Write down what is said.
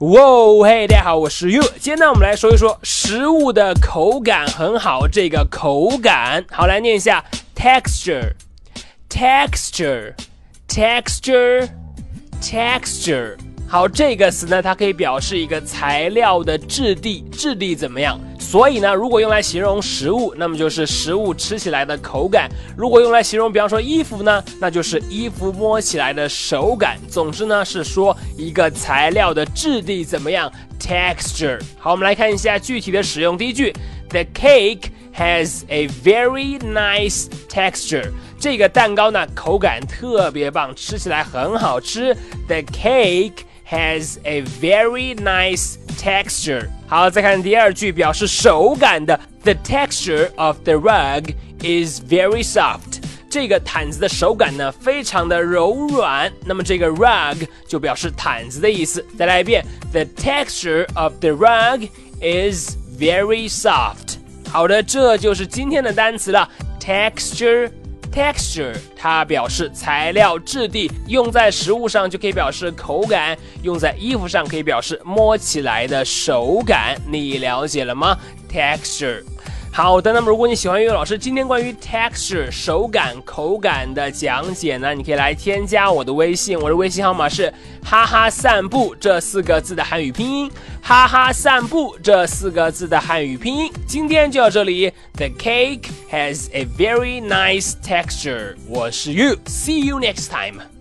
哇，嘿，大家好，我是 You。今天呢，我们来说一说食物的口感很好。这个口感，好来念一下：texture，texture，texture，texture。好，这个词呢，它可以表示一个材料的质地，质地怎么样？所以呢，如果用来形容食物，那么就是食物吃起来的口感；如果用来形容，比方说衣服呢，那就是衣服摸起来的手感。总之呢，是说一个材料的质地怎么样？Texture。好，我们来看一下具体的使用。第一句，The cake has a very nice texture。这个蛋糕呢，口感特别棒，吃起来很好吃。The cake。has a very nice texture。好，再看第二句，表示手感的，The texture of the rug is very soft。这个毯子的手感呢，非常的柔软。那么这个 rug 就表示毯子的意思。再来一遍，The texture of the rug is very soft。好的，这就是今天的单词了，texture。 Texture，它表示材料质地，用在食物上就可以表示口感，用在衣服上可以表示摸起来的手感。你了解了吗？Texture。好的，那么如果你喜欢岳老师今天关于 texture 手感、口感的讲解呢，你可以来添加我的微信，我的微信号码是哈哈散步这四个字的汉语拼音，哈哈散步这四个字的汉语拼音。今天就到这里，The cake has a very nice texture。我是 yu see you next time。